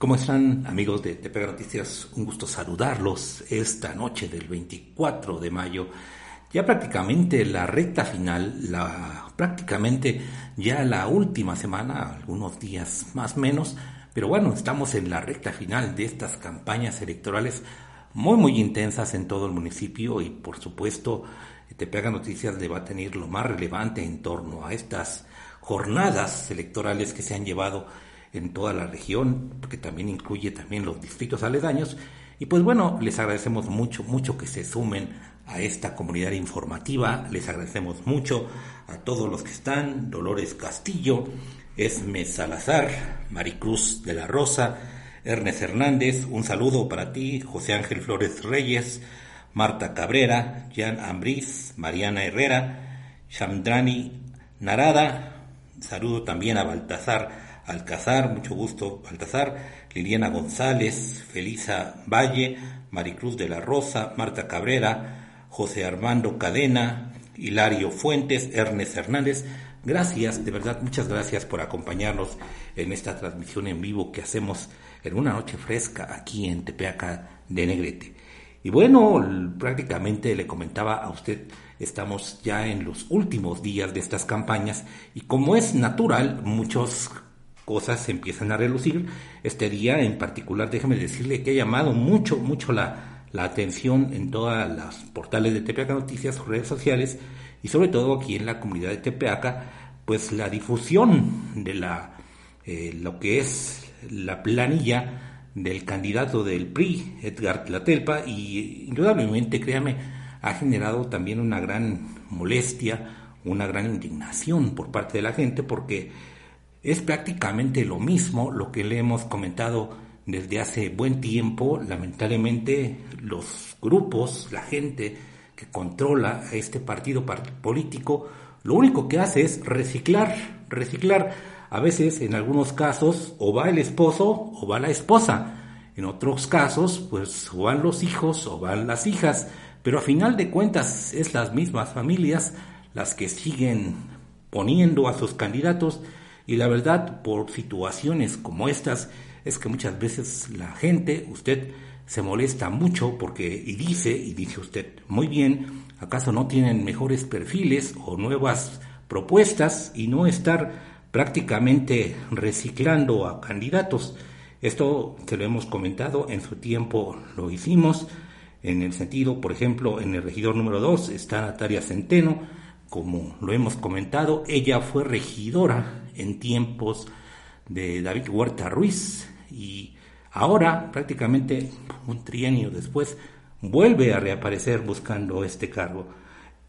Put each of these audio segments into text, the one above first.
¿Cómo están amigos de Tepega Noticias? Un gusto saludarlos esta noche del 24 de mayo. Ya prácticamente la recta final, la, prácticamente ya la última semana, algunos días más menos, pero bueno, estamos en la recta final de estas campañas electorales muy muy intensas en todo el municipio y por supuesto Tepega Noticias le va a tener lo más relevante en torno a estas jornadas electorales que se han llevado en toda la región, porque también incluye también los distritos aledaños. Y pues bueno, les agradecemos mucho, mucho que se sumen a esta comunidad informativa. Les agradecemos mucho a todos los que están, Dolores Castillo, Esme Salazar, Maricruz de la Rosa, Ernest Hernández, un saludo para ti, José Ángel Flores Reyes, Marta Cabrera, Jan Ambriz, Mariana Herrera, Shamdrani Narada, saludo también a Baltasar Alcazar, mucho gusto Baltasar, Liliana González, Felisa Valle, Maricruz de la Rosa, Marta Cabrera, José Armando Cadena, Hilario Fuentes, Ernest Hernández. Gracias, de verdad, muchas gracias por acompañarnos en esta transmisión en vivo que hacemos en una noche fresca aquí en Tepeaca de Negrete. Y bueno, prácticamente le comentaba a usted, estamos ya en los últimos días de estas campañas y como es natural, muchos cosas se empiezan a relucir. Este día en particular, déjeme decirle que ha llamado mucho, mucho la, la atención en todas las portales de Tepeaca Noticias, redes sociales y sobre todo aquí en la comunidad de Tepeaca, pues la difusión de la, eh, lo que es la planilla del candidato del PRI, Edgar Tlatelpa, y indudablemente, créame, ha generado también una gran molestia, una gran indignación por parte de la gente, porque es prácticamente lo mismo lo que le hemos comentado desde hace buen tiempo. Lamentablemente los grupos, la gente que controla a este partido político, lo único que hace es reciclar, reciclar. A veces, en algunos casos, o va el esposo o va la esposa. En otros casos, pues o van los hijos o van las hijas. Pero a final de cuentas es las mismas familias las que siguen poniendo a sus candidatos y la verdad, por situaciones como estas, es que muchas veces la gente, usted se molesta mucho porque, y dice, y dice usted, muy bien, ¿acaso no tienen mejores perfiles o nuevas propuestas y no estar prácticamente reciclando a candidatos? Esto se lo hemos comentado, en su tiempo lo hicimos, en el sentido, por ejemplo, en el regidor número 2 está Natalia Centeno, como lo hemos comentado, ella fue regidora en tiempos de David Huerta Ruiz y ahora, prácticamente un trienio después, vuelve a reaparecer buscando este cargo.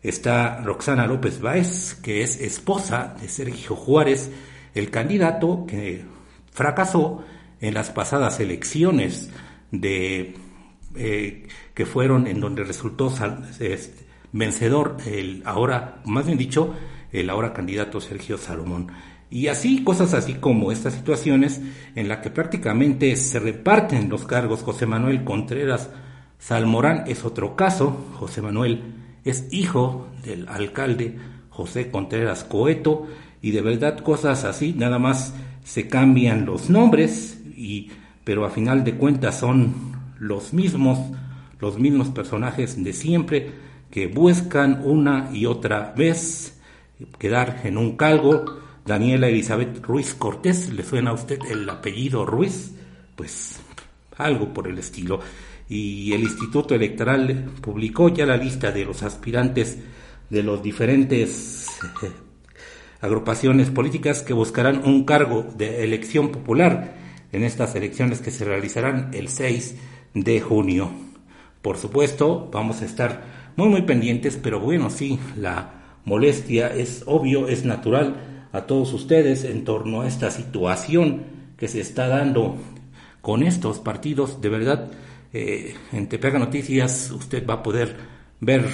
Está Roxana López Báez, que es esposa de Sergio Juárez, el candidato que fracasó en las pasadas elecciones de eh, que fueron en donde resultó este, vencedor, el ahora, más bien dicho, el ahora candidato Sergio Salomón. Y así, cosas así como estas situaciones en las que prácticamente se reparten los cargos. José Manuel Contreras Salmorán es otro caso. José Manuel es hijo del alcalde José Contreras Coeto. Y de verdad cosas así, nada más se cambian los nombres, y, pero a final de cuentas son los mismos, los mismos personajes de siempre que buscan una y otra vez quedar en un cargo. Daniela Elizabeth Ruiz Cortés, ¿le suena a usted el apellido Ruiz? Pues algo por el estilo. Y el Instituto Electoral publicó ya la lista de los aspirantes de los diferentes eh, agrupaciones políticas que buscarán un cargo de elección popular en estas elecciones que se realizarán el 6 de junio. Por supuesto, vamos a estar muy muy pendientes, pero bueno, sí, la molestia es obvio, es natural a todos ustedes en torno a esta situación que se está dando con estos partidos. De verdad, eh, en Tepeaga Noticias usted va a poder ver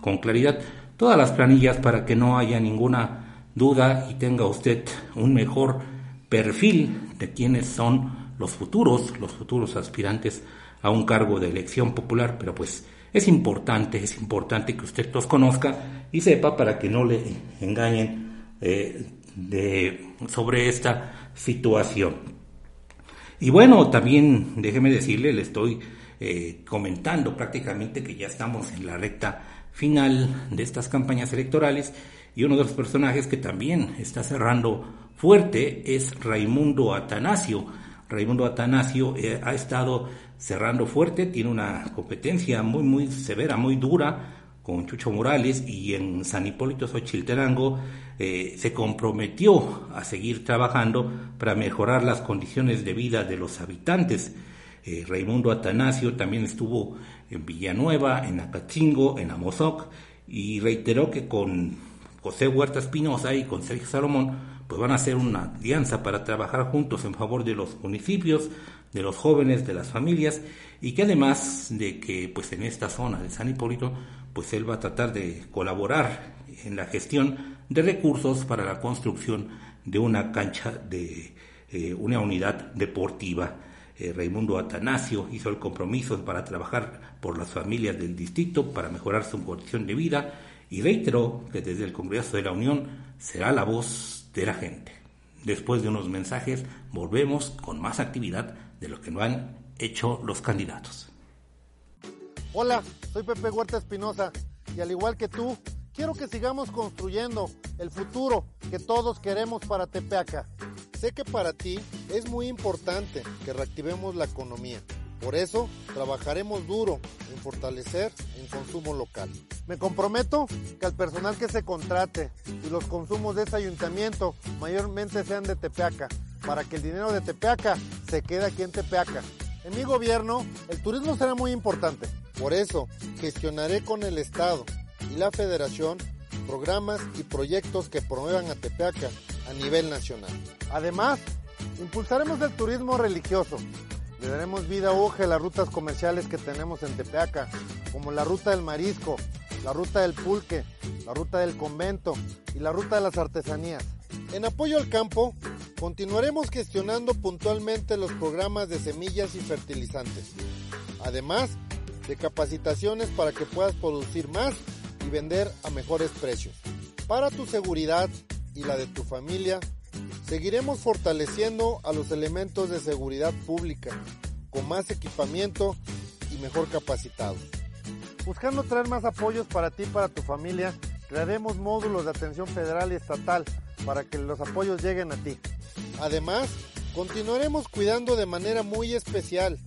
con claridad todas las planillas para que no haya ninguna duda y tenga usted un mejor perfil de quiénes son los futuros, los futuros aspirantes a un cargo de elección popular, pero pues es importante, es importante que usted los conozca y sepa para que no le engañen eh, sobre esta situación. Y bueno, también déjeme decirle, le estoy eh, comentando prácticamente que ya estamos en la recta final de estas campañas electorales y uno de los personajes que también está cerrando fuerte es Raimundo Atanasio. Raimundo Atanasio eh, ha estado cerrando fuerte, tiene una competencia muy, muy severa, muy dura con Chucho Morales y en San Hipólito Xochilterango eh, se comprometió a seguir trabajando para mejorar las condiciones de vida de los habitantes. Eh, Raimundo Atanasio también estuvo en Villanueva, en Acachingo, en Amozoc, y reiteró que con José Huerta Espinosa y con Sergio Salomón pues van a hacer una alianza para trabajar juntos en favor de los municipios, de los jóvenes, de las familias, y que además de que pues en esta zona de San Hipólito pues él va a tratar de colaborar en la gestión de recursos para la construcción de una cancha de eh, una unidad deportiva. Eh, Raimundo Atanasio hizo el compromiso para trabajar por las familias del distrito para mejorar su condición de vida y reiteró que desde el Congreso de la Unión será la voz de la gente. Después de unos mensajes volvemos con más actividad de lo que no han hecho los candidatos. Hola, soy Pepe Huerta Espinosa y al igual que tú, quiero que sigamos construyendo el futuro que todos queremos para Tepeaca. Sé que para ti es muy importante que reactivemos la economía. Por eso trabajaremos duro en fortalecer el consumo local. Me comprometo que al personal que se contrate y los consumos de ese ayuntamiento mayormente sean de Tepeaca, para que el dinero de Tepeaca se quede aquí en Tepeaca. En mi gobierno, el turismo será muy importante. Por eso, gestionaré con el Estado y la Federación programas y proyectos que promuevan a Tepeaca a nivel nacional. Además, impulsaremos el turismo religioso. Le daremos vida a las rutas comerciales que tenemos en Tepeaca, como la ruta del marisco, la ruta del pulque, la ruta del convento y la ruta de las artesanías. En apoyo al campo, continuaremos gestionando puntualmente los programas de semillas y fertilizantes, además de capacitaciones para que puedas producir más y vender a mejores precios. Para tu seguridad y la de tu familia, seguiremos fortaleciendo a los elementos de seguridad pública con más equipamiento y mejor capacitados. Buscando traer más apoyos para ti y para tu familia, crearemos módulos de atención federal y estatal para que los apoyos lleguen a ti. Además, continuaremos cuidando de manera muy especial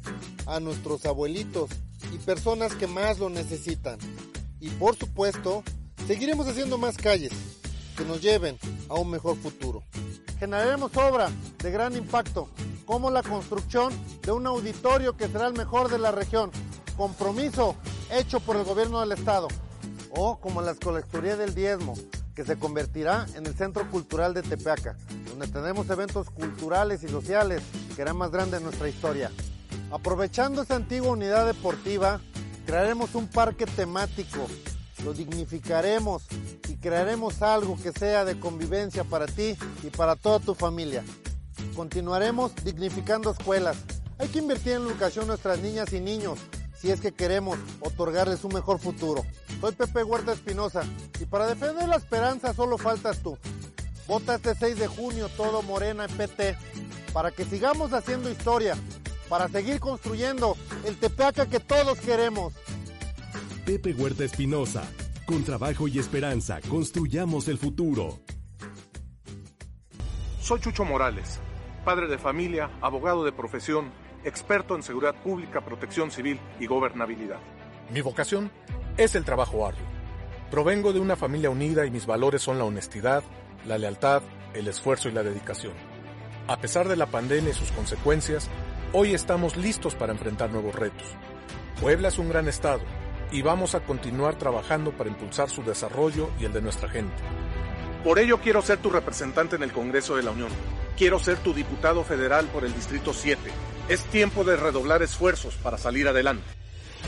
a nuestros abuelitos y personas que más lo necesitan. Y por supuesto, seguiremos haciendo más calles que nos lleven a un mejor futuro. Generaremos obra de gran impacto, como la construcción de un auditorio que será el mejor de la región, compromiso hecho por el gobierno del estado, o como la colecturía del diezmo, que se convertirá en el Centro Cultural de Tepeaca, donde tenemos eventos culturales y sociales que harán más grande nuestra historia. Aprovechando esta antigua unidad deportiva, crearemos un parque temático, lo dignificaremos y crearemos algo que sea de convivencia para ti y para toda tu familia. Continuaremos dignificando escuelas. Hay que invertir en la educación nuestras niñas y niños si es que queremos otorgarles un mejor futuro. Soy Pepe Huerta Espinosa y para defender la esperanza solo faltas tú. Vota este 6 de junio todo Morena y PT para que sigamos haciendo historia para seguir construyendo el Tepeaca que todos queremos. Pepe Huerta Espinosa, con trabajo y esperanza, construyamos el futuro. Soy Chucho Morales, padre de familia, abogado de profesión, experto en seguridad pública, protección civil y gobernabilidad. Mi vocación es el trabajo arduo. Provengo de una familia unida y mis valores son la honestidad, la lealtad, el esfuerzo y la dedicación. A pesar de la pandemia y sus consecuencias, Hoy estamos listos para enfrentar nuevos retos. Puebla es un gran estado y vamos a continuar trabajando para impulsar su desarrollo y el de nuestra gente. Por ello quiero ser tu representante en el Congreso de la Unión. Quiero ser tu diputado federal por el Distrito 7. Es tiempo de redoblar esfuerzos para salir adelante.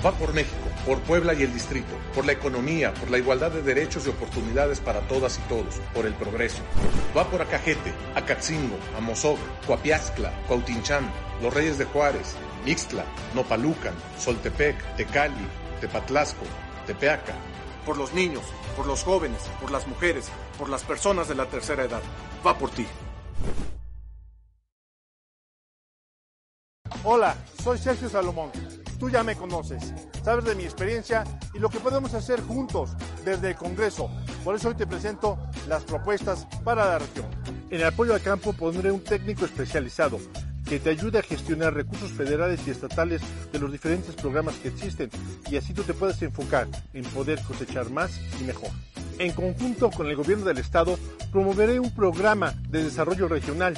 Va por México, por Puebla y el distrito, por la economía, por la igualdad de derechos y oportunidades para todas y todos, por el progreso. Va por Acajete, Acatzingo, Amozoc, Coapiazcla, Cuautinchán, Los Reyes de Juárez, Mixtla, Nopalucan, Soltepec, Tecali, Tepatlasco, Tepeaca. Por los niños, por los jóvenes, por las mujeres, por las personas de la tercera edad. Va por ti. Hola, soy Sergio Salomón. Tú ya me conoces, sabes de mi experiencia y lo que podemos hacer juntos desde el Congreso. Por eso hoy te presento las propuestas para la región. En el apoyo al campo pondré un técnico especializado que te ayude a gestionar recursos federales y estatales de los diferentes programas que existen y así tú te puedes enfocar en poder cosechar más y mejor. En conjunto con el gobierno del estado, promoveré un programa de desarrollo regional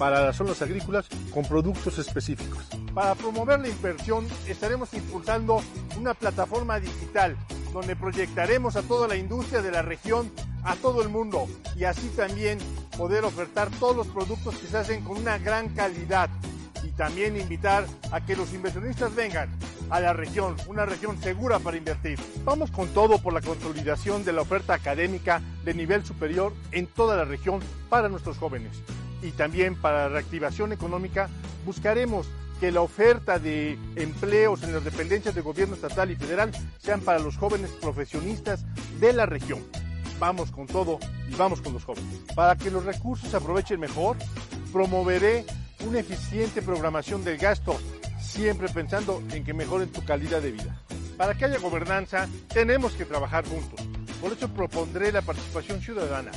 para las zonas agrícolas con productos específicos. Para promover la inversión, estaremos impulsando una plataforma digital donde proyectaremos a toda la industria de la región a todo el mundo y así también poder ofertar todos los productos que se hacen con una gran calidad y también invitar a que los inversionistas vengan a la región, una región segura para invertir. Vamos con todo por la consolidación de la oferta académica de nivel superior en toda la región para nuestros jóvenes. Y también para la reactivación económica buscaremos que la oferta de empleos en las dependencias del gobierno estatal y federal sean para los jóvenes profesionistas de la región. Vamos con todo y vamos con los jóvenes. Para que los recursos se aprovechen mejor, promoveré una eficiente programación del gasto, siempre pensando en que mejoren tu calidad de vida. Para que haya gobernanza, tenemos que trabajar juntos. Por eso propondré la participación ciudadana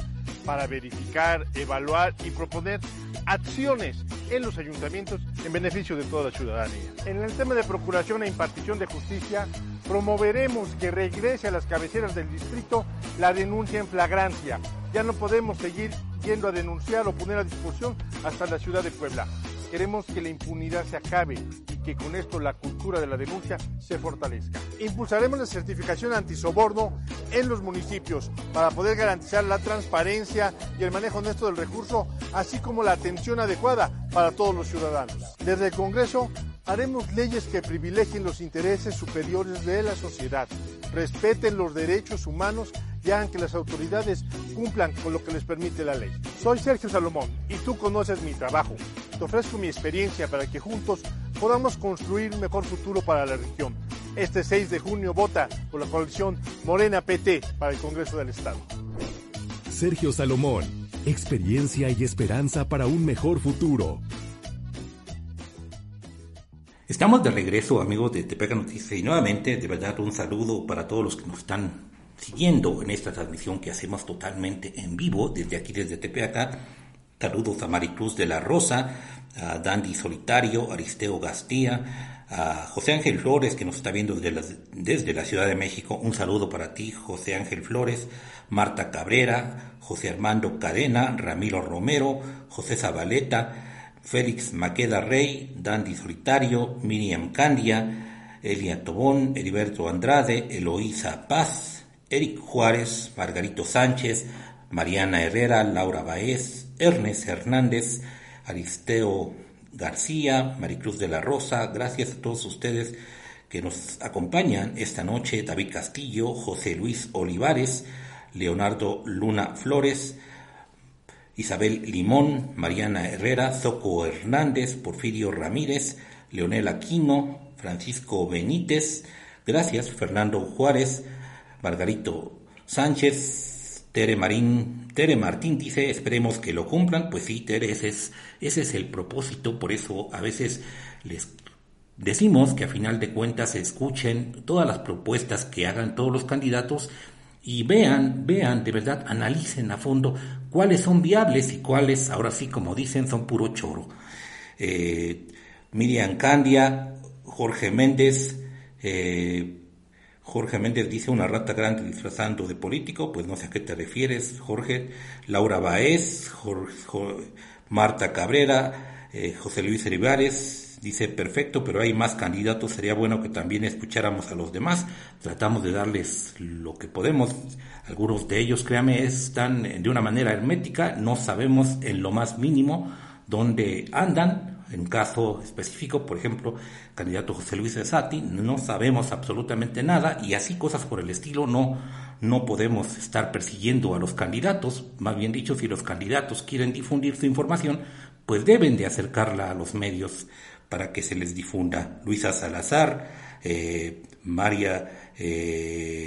para verificar, evaluar y proponer acciones en los ayuntamientos en beneficio de toda la ciudadanía. En el tema de procuración e impartición de justicia, promoveremos que regrese a las cabeceras del distrito la denuncia en flagrancia. Ya no podemos seguir yendo a denunciar o poner a disposición hasta la ciudad de Puebla. Queremos que la impunidad se acabe y que con esto la cultura de la denuncia se fortalezca. Impulsaremos la certificación antisoborno en los municipios para poder garantizar la transparencia y el manejo honesto del recurso, así como la atención adecuada para todos los ciudadanos. Desde el Congreso haremos leyes que privilegien los intereses superiores de la sociedad, respeten los derechos humanos y hagan que las autoridades cumplan con lo que les permite la ley. Soy Sergio Salomón y tú conoces mi trabajo. Te ofrezco mi experiencia para que juntos podamos construir un mejor futuro para la región. Este 6 de junio vota por la coalición Morena PT para el Congreso del Estado. Sergio Salomón, experiencia y esperanza para un mejor futuro. Estamos de regreso, amigos de Tepeca Noticias, y nuevamente, de verdad, un saludo para todos los que nos están siguiendo en esta transmisión que hacemos totalmente en vivo desde aquí, desde Tepeaca. Saludos a Maricruz de la Rosa, a Dandy Solitario, Aristeo Gastía, a José Ángel Flores que nos está viendo desde la, desde la Ciudad de México. Un saludo para ti, José Ángel Flores, Marta Cabrera, José Armando Cadena, Ramiro Romero, José Zabaleta, Félix Maqueda Rey, Dandy Solitario, Miriam Candia, Elia Tobón, Heriberto Andrade, Eloísa Paz, Eric Juárez, Margarito Sánchez, Mariana Herrera, Laura Baez, Ernest Hernández, Aristeo García, Maricruz de la Rosa, gracias a todos ustedes que nos acompañan esta noche, David Castillo, José Luis Olivares, Leonardo Luna Flores, Isabel Limón, Mariana Herrera, Zoco Hernández, Porfirio Ramírez, Leonel Aquino, Francisco Benítez, gracias, Fernando Juárez, Margarito Sánchez, Tere Marín, Tere Martín dice, esperemos que lo cumplan. Pues sí, Tere, ese es, ese es el propósito, por eso a veces les decimos que a final de cuentas escuchen todas las propuestas que hagan todos los candidatos y vean, vean, de verdad, analicen a fondo cuáles son viables y cuáles, ahora sí, como dicen, son puro choro. Eh, Miriam Candia, Jorge Méndez, eh, Jorge Méndez dice una rata grande disfrazando de político, pues no sé a qué te refieres, Jorge. Laura Baez, Marta Cabrera, eh, José Luis Rivares, dice perfecto, pero hay más candidatos, sería bueno que también escucháramos a los demás. Tratamos de darles lo que podemos. Algunos de ellos, créame, están de una manera hermética, no sabemos en lo más mínimo dónde andan en caso específico, por ejemplo, candidato José Luis Sati, no sabemos absolutamente nada y así cosas por el estilo no, no podemos estar persiguiendo a los candidatos, más bien dicho, si los candidatos quieren difundir su información, pues deben de acercarla a los medios para que se les difunda. Luisa Salazar, eh, María eh,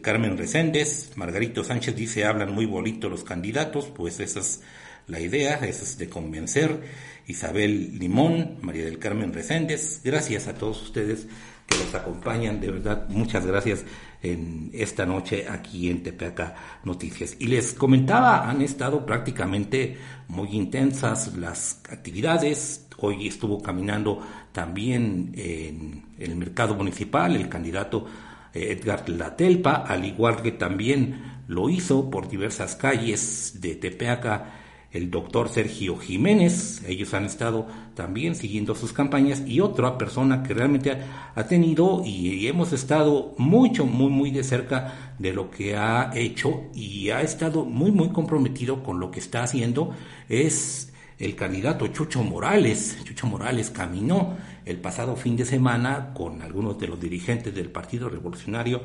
Carmen Reséndez, Margarito Sánchez dice hablan muy bonito los candidatos, pues esas la idea es de convencer Isabel Limón, María del Carmen Reséndez, gracias a todos ustedes que los acompañan, de verdad, muchas gracias en esta noche aquí en Tepeaca Noticias. Y les comentaba, han estado prácticamente muy intensas las actividades. Hoy estuvo caminando también en el mercado municipal el candidato Edgar Latelpa, al igual que también lo hizo por diversas calles de Tepeaca el doctor Sergio Jiménez, ellos han estado también siguiendo sus campañas, y otra persona que realmente ha, tenido y, hemos estado mucho, muy, muy de cerca de lo que ha hecho y ha estado muy, muy comprometido con lo que está haciendo, es el candidato Chucho Morales. Chucho Morales caminó el pasado fin de semana con algunos de los dirigentes del Partido Revolucionario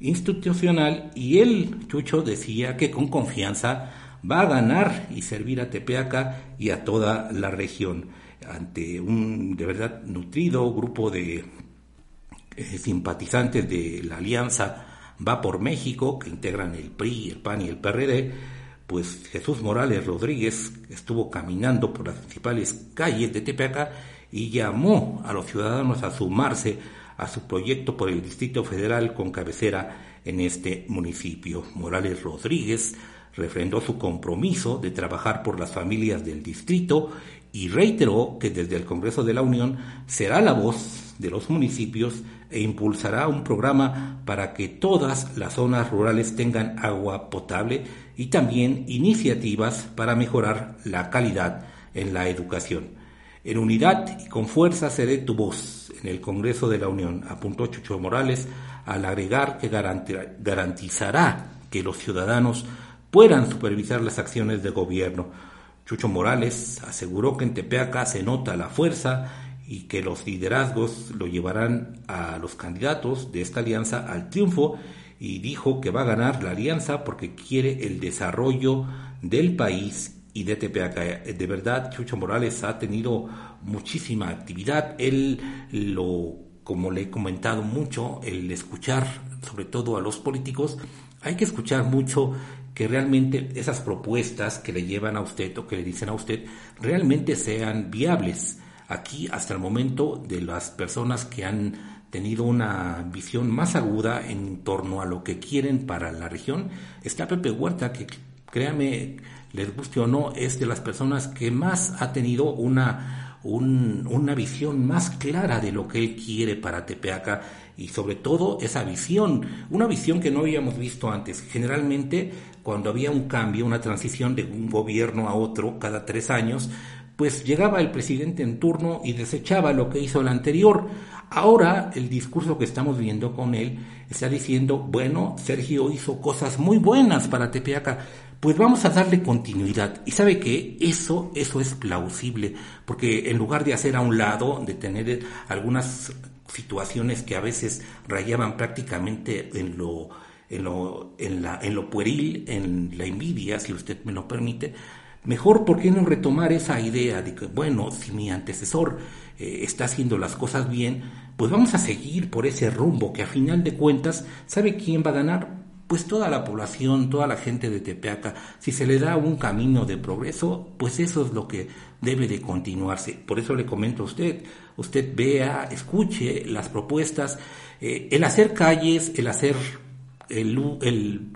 Institucional y él, Chucho, decía que con confianza va a ganar y servir a Tepeaca y a toda la región. Ante un de verdad nutrido grupo de eh, simpatizantes de la alianza Va por México, que integran el PRI, el PAN y el PRD, pues Jesús Morales Rodríguez estuvo caminando por las principales calles de Tepeaca y llamó a los ciudadanos a sumarse a su proyecto por el Distrito Federal con cabecera en este municipio. Morales Rodríguez refrendó su compromiso de trabajar por las familias del distrito y reiteró que desde el Congreso de la Unión será la voz de los municipios e impulsará un programa para que todas las zonas rurales tengan agua potable y también iniciativas para mejorar la calidad en la educación. En unidad y con fuerza seré tu voz en el Congreso de la Unión, apuntó Chucho Morales al agregar que garantizará que los ciudadanos puedan supervisar las acciones de gobierno. Chucho Morales aseguró que en Tepeaca se nota la fuerza y que los liderazgos lo llevarán a los candidatos de esta alianza al triunfo y dijo que va a ganar la alianza porque quiere el desarrollo del país y de Tepeaca. De verdad, Chucho Morales ha tenido muchísima actividad. Él lo, como le he comentado mucho, el escuchar sobre todo a los políticos, hay que escuchar mucho que realmente esas propuestas que le llevan a usted o que le dicen a usted realmente sean viables. Aquí, hasta el momento, de las personas que han tenido una visión más aguda en torno a lo que quieren para la región, está Pepe Huerta, que créame, les guste o no, es de las personas que más ha tenido una, una visión más clara de lo que él quiere para Tepeaca y sobre todo esa visión, una visión que no habíamos visto antes. Generalmente cuando había un cambio, una transición de un gobierno a otro cada tres años, pues llegaba el presidente en turno y desechaba lo que hizo el anterior. Ahora el discurso que estamos viendo con él está diciendo, bueno, Sergio hizo cosas muy buenas para Tepeaca, pues vamos a darle continuidad. Y sabe que eso, eso es plausible, porque en lugar de hacer a un lado, de tener algunas situaciones que a veces rayaban prácticamente en lo, en lo, en la, en lo pueril, en la envidia, si usted me lo permite, mejor, ¿por qué no retomar esa idea de que, bueno, si mi antecesor eh, está haciendo las cosas bien, pues vamos a seguir por ese rumbo que a final de cuentas, ¿sabe quién va a ganar? Pues toda la población, toda la gente de Tepeaca, si se le da un camino de progreso, pues eso es lo que debe de continuarse. Por eso le comento a usted, usted vea, escuche las propuestas, eh, el hacer calles, el hacer, el, el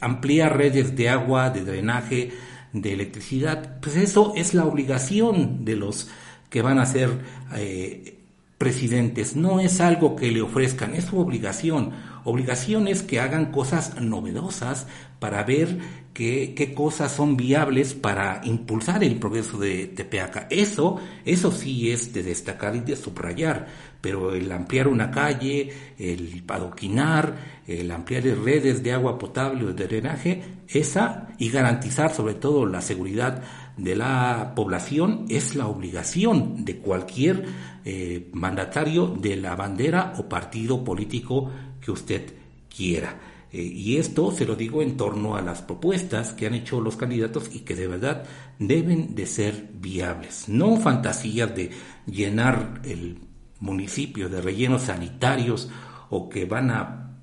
ampliar redes de agua, de drenaje, de electricidad, pues eso es la obligación de los que van a ser eh, presidentes, no es algo que le ofrezcan, es su obligación. Obligación es que hagan cosas novedosas para ver qué, qué cosas son viables para impulsar el progreso de Tepeaca. Eso, eso sí es de destacar y de subrayar, pero el ampliar una calle, el adoquinar, el ampliar redes de agua potable o de drenaje, esa y garantizar sobre todo la seguridad de la población es la obligación de cualquier eh, mandatario de la bandera o partido político que usted quiera. Eh, y esto se lo digo en torno a las propuestas que han hecho los candidatos y que de verdad deben de ser viables. No fantasías de llenar el municipio de rellenos sanitarios o que van a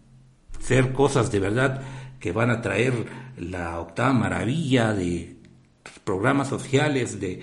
ser cosas de verdad que van a traer la octava maravilla de programas sociales de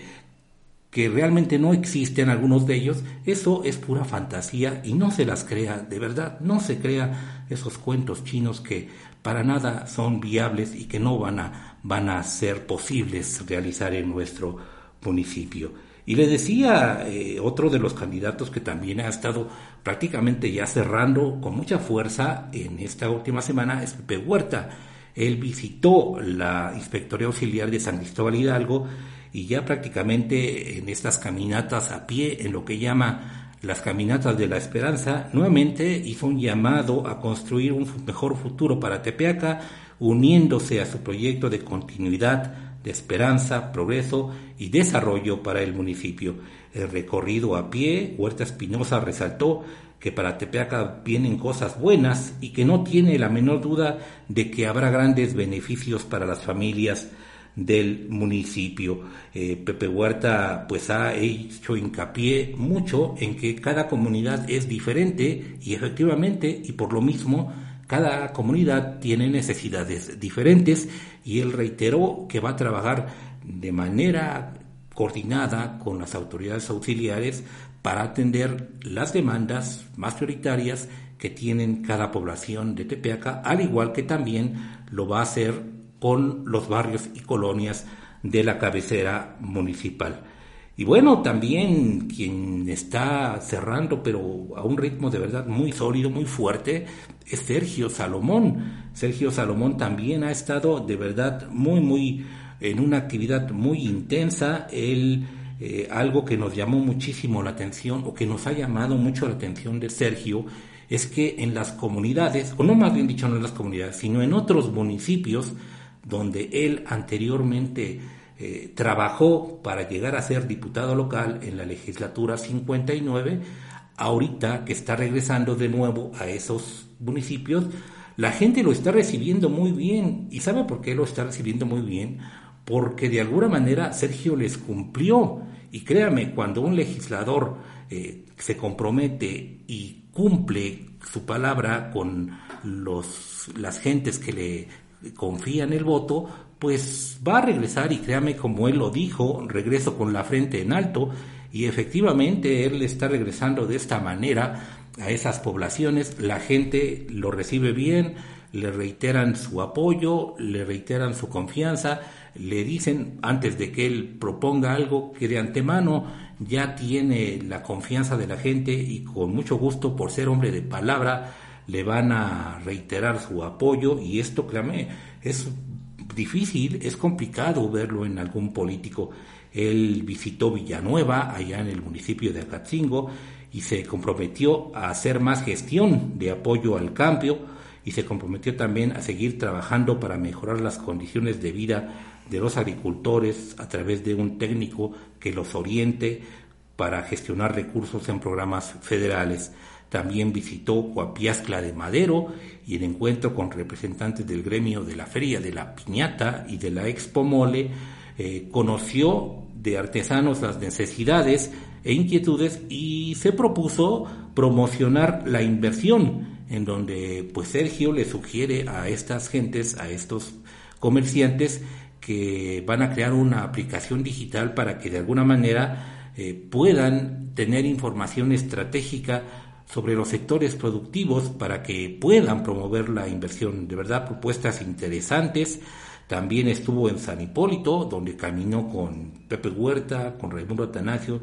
que realmente no existen algunos de ellos, eso es pura fantasía y no se las crea, de verdad, no se crea esos cuentos chinos que para nada son viables y que no van a, van a ser posibles realizar en nuestro municipio. Y le decía eh, otro de los candidatos que también ha estado prácticamente ya cerrando con mucha fuerza en esta última semana es Pepe Huerta. Él visitó la Inspectoría Auxiliar de San Cristóbal Hidalgo y ya prácticamente en estas caminatas a pie, en lo que llama las caminatas de la esperanza, nuevamente hizo un llamado a construir un mejor futuro para Tepeaca, uniéndose a su proyecto de continuidad, de esperanza, progreso y desarrollo para el municipio. El recorrido a pie, Huerta Espinosa resaltó que para Tepeaca vienen cosas buenas y que no tiene la menor duda de que habrá grandes beneficios para las familias del municipio. Eh, Pepe Huerta pues ha hecho hincapié mucho en que cada comunidad es diferente y efectivamente y por lo mismo cada comunidad tiene necesidades diferentes y él reiteró que va a trabajar de manera coordinada con las autoridades auxiliares para atender las demandas más prioritarias que tienen cada población de Tepeaca, al igual que también lo va a hacer con los barrios y colonias de la cabecera municipal. Y bueno, también quien está cerrando, pero a un ritmo de verdad muy sólido, muy fuerte, es Sergio Salomón. Sergio Salomón también ha estado de verdad muy, muy en una actividad muy intensa. Él, eh, algo que nos llamó muchísimo la atención o que nos ha llamado mucho la atención de Sergio es que en las comunidades, o no más bien dicho no en las comunidades, sino en otros municipios, donde él anteriormente eh, trabajó para llegar a ser diputado local en la legislatura 59, ahorita que está regresando de nuevo a esos municipios, la gente lo está recibiendo muy bien. ¿Y sabe por qué lo está recibiendo muy bien? Porque de alguna manera Sergio les cumplió. Y créame, cuando un legislador eh, se compromete y cumple su palabra con los, las gentes que le confía en el voto, pues va a regresar y créame como él lo dijo, regreso con la frente en alto y efectivamente él está regresando de esta manera a esas poblaciones, la gente lo recibe bien, le reiteran su apoyo, le reiteran su confianza, le dicen antes de que él proponga algo que de antemano ya tiene la confianza de la gente y con mucho gusto por ser hombre de palabra le van a reiterar su apoyo y esto, créame, es difícil, es complicado verlo en algún político. Él visitó Villanueva, allá en el municipio de Acatzingo, y se comprometió a hacer más gestión de apoyo al cambio y se comprometió también a seguir trabajando para mejorar las condiciones de vida de los agricultores a través de un técnico que los oriente para gestionar recursos en programas federales. También visitó Coapiazcla de Madero y el encuentro con representantes del gremio de la Feria de la Piñata y de la Expo Mole eh, conoció de artesanos las necesidades e inquietudes y se propuso promocionar la inversión en donde pues Sergio le sugiere a estas gentes, a estos comerciantes que van a crear una aplicación digital para que de alguna manera eh, puedan tener información estratégica sobre los sectores productivos para que puedan promover la inversión. De verdad, propuestas interesantes. También estuvo en San Hipólito, donde caminó con Pepe Huerta, con Raimundo Atanasio,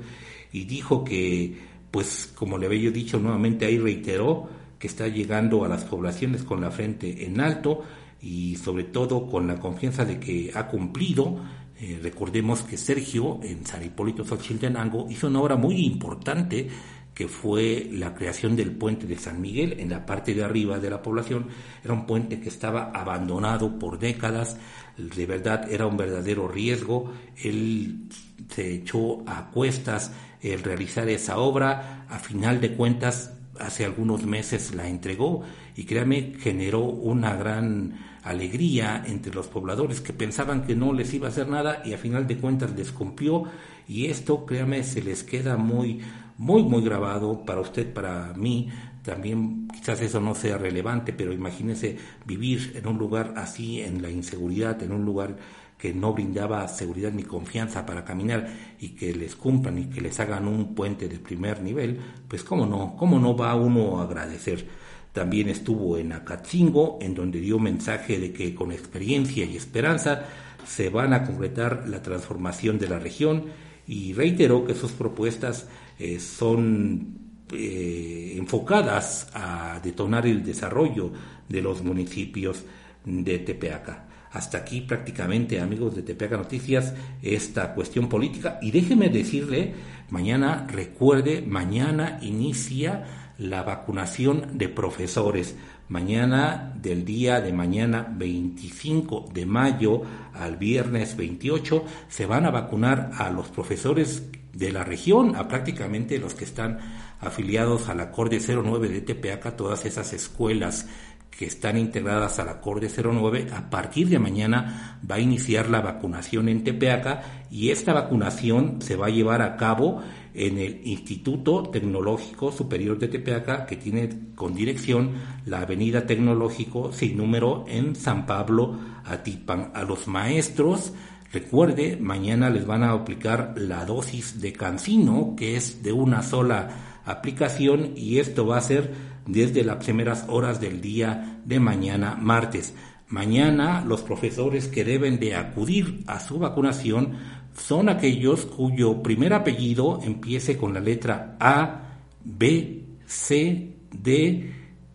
y dijo que, pues, como le había dicho nuevamente, ahí reiteró que está llegando a las poblaciones con la frente en alto y sobre todo con la confianza de que ha cumplido. Eh, recordemos que Sergio en San Hipólito Xochiltenango hizo una obra muy importante que fue la creación del puente de San Miguel en la parte de arriba de la población. Era un puente que estaba abandonado por décadas, de verdad era un verdadero riesgo. Él se echó a cuestas el realizar esa obra, a final de cuentas hace algunos meses la entregó y créame generó una gran alegría entre los pobladores que pensaban que no les iba a hacer nada y a final de cuentas les cumplió y esto créame se les queda muy muy, muy grabado para usted, para mí. También quizás eso no sea relevante, pero imagínese vivir en un lugar así, en la inseguridad, en un lugar que no brindaba seguridad ni confianza para caminar y que les cumplan y que les hagan un puente de primer nivel, pues cómo no, cómo no va uno a agradecer. También estuvo en Acatzingo, en donde dio mensaje de que con experiencia y esperanza se van a concretar la transformación de la región y reiteró que sus propuestas eh, son eh, enfocadas a detonar el desarrollo de los municipios de Tepeaca. Hasta aquí prácticamente, amigos de Tepeaca Noticias, esta cuestión política. Y déjeme decirle, mañana, recuerde, mañana inicia la vacunación de profesores. Mañana, del día de mañana 25 de mayo al viernes 28, se van a vacunar a los profesores de la región, a prácticamente los que están afiliados a la Corte 09 de Tepeaca, todas esas escuelas que están integradas a la Corte 09, a partir de mañana va a iniciar la vacunación en Tepeaca y esta vacunación se va a llevar a cabo en el Instituto Tecnológico Superior de Tepeaca, que tiene con dirección la Avenida Tecnológico sin número en San Pablo, Atipan. A los maestros, recuerde, mañana les van a aplicar la dosis de cancino, que es de una sola aplicación, y esto va a ser desde las primeras horas del día de mañana, martes. Mañana los profesores que deben de acudir a su vacunación son aquellos cuyo primer apellido empiece con la letra A, B, C, D,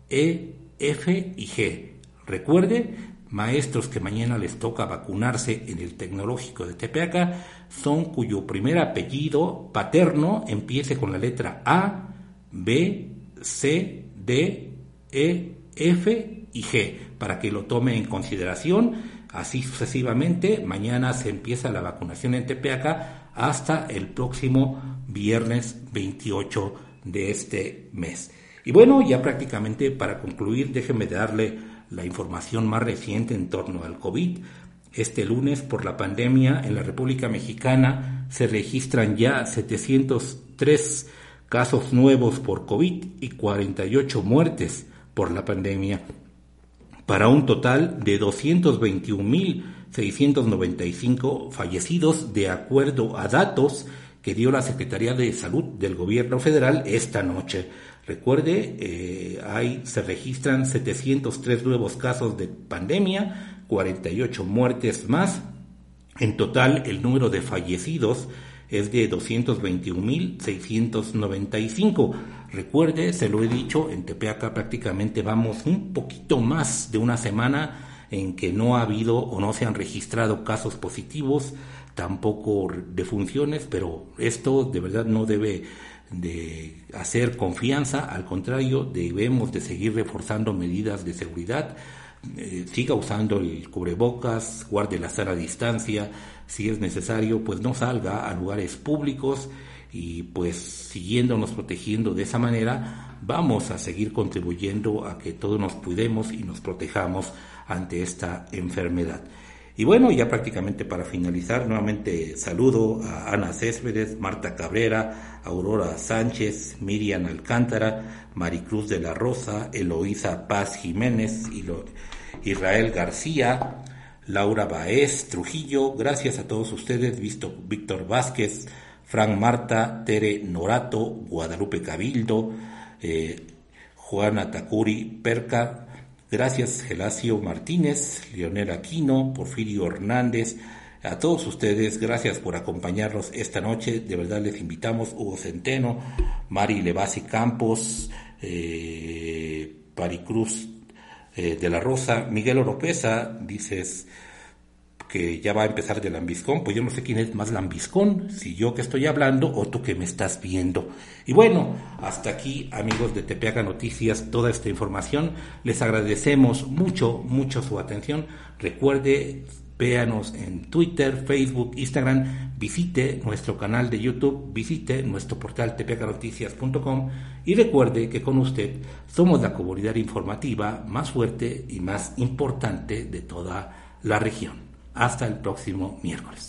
E, F y G. Recuerde, maestros que mañana les toca vacunarse en el tecnológico de Tepeaca son cuyo primer apellido paterno empiece con la letra A, B, C, D, E, F y G, para que lo tome en consideración Así sucesivamente, mañana se empieza la vacunación en Tepeaca hasta el próximo viernes 28 de este mes. Y bueno, ya prácticamente para concluir, déjenme darle la información más reciente en torno al COVID. Este lunes, por la pandemia, en la República Mexicana se registran ya 703 casos nuevos por COVID y 48 muertes por la pandemia para un total de 221.695 fallecidos de acuerdo a datos que dio la Secretaría de Salud del Gobierno Federal esta noche. Recuerde, eh, se registran 703 nuevos casos de pandemia, 48 muertes más. En total, el número de fallecidos es de 221.695 Recuerde, se lo he dicho, en Tepeaca prácticamente vamos un poquito más de una semana en que no ha habido o no se han registrado casos positivos, tampoco defunciones, pero esto de verdad no debe de hacer confianza, al contrario, debemos de seguir reforzando medidas de seguridad, eh, siga usando el cubrebocas, guarde la sana distancia, si es necesario, pues no salga a lugares públicos y pues siguiéndonos protegiendo de esa manera, vamos a seguir contribuyendo a que todos nos cuidemos y nos protejamos ante esta enfermedad. Y bueno, ya prácticamente para finalizar, nuevamente saludo a Ana Céspedes, Marta Cabrera, Aurora Sánchez, Miriam Alcántara, Maricruz de la Rosa, Eloísa Paz Jiménez, Israel García, Laura Baez Trujillo, gracias a todos ustedes, visto Víctor Vázquez, Frank Marta, Tere Norato, Guadalupe Cabildo, eh, Juana Takuri Perca, gracias Gelacio Martínez, Leonel Aquino, Porfirio Hernández, a todos ustedes, gracias por acompañarnos esta noche. De verdad les invitamos Hugo Centeno, Mari Levasi Campos, eh, Paricruz eh, de la Rosa, Miguel Oropesa, dices que ya va a empezar de lambiscón, pues yo no sé quién es más lambiscón, si yo que estoy hablando o tú que me estás viendo. Y bueno, hasta aquí amigos de Tepeaca Noticias, toda esta información. Les agradecemos mucho, mucho su atención. Recuerde, véanos en Twitter, Facebook, Instagram, visite nuestro canal de YouTube, visite nuestro portal tepeacanoticias.com y recuerde que con usted somos la comunidad informativa más fuerte y más importante de toda la región. Hasta el próximo miércoles.